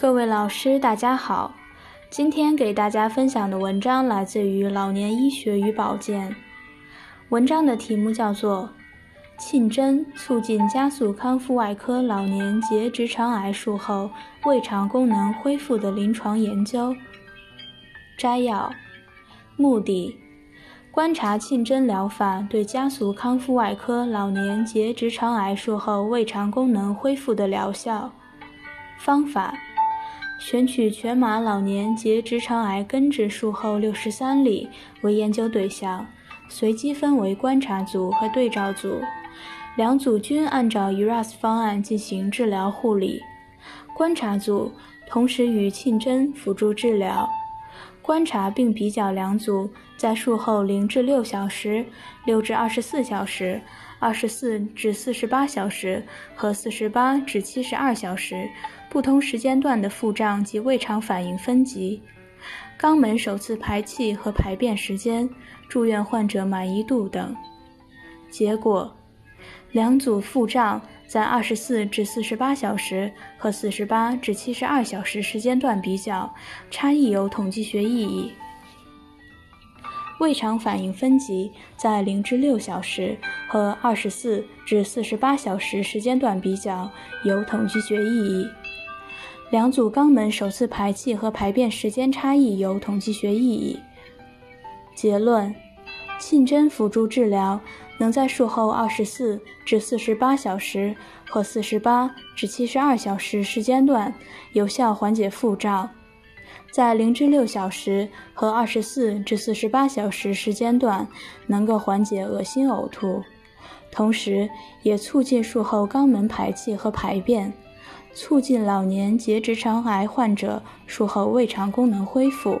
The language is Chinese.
各位老师，大家好。今天给大家分享的文章来自于《老年医学与保健》，文章的题目叫做《沁针促进加速康复外科老年结直肠癌术后胃肠功能恢复的临床研究》。摘要：目的，观察沁针疗法对加速康复外科老年结直肠癌术后胃肠功能恢复的疗效。方法。选取全麻老年结直肠癌根治术后六十三例为研究对象，随机分为观察组和对照组，两组均按照 ERAS 方案进行治疗护理。观察组同时与沁真辅助治疗，观察并比较两组在术后零至六小时、六至二十四小时、二十四至四十八小时和四十八至七十二小时。不同时间段的腹胀及胃肠反应分级，肛门首次排气和排便时间，住院患者满意度等。结果，两组腹胀在二十四至四十八小时和四十八至七十二小时时间段比较，差异有统计学意义。胃肠反应分级在零至六小时和二十四至四十八小时时间段比较，有统计学意义。两组肛门首次排气和排便时间差异有统计学意义。结论：信针辅助治疗能在术后二十四至四十八小时和四十八至七十二小时时间段有效缓解腹胀，在零至六小时和二十四至四十八小时时间段能够缓解恶心呕吐，同时也促进术后肛门排气和排便。促进老年结直肠癌患者术后胃肠功能恢复。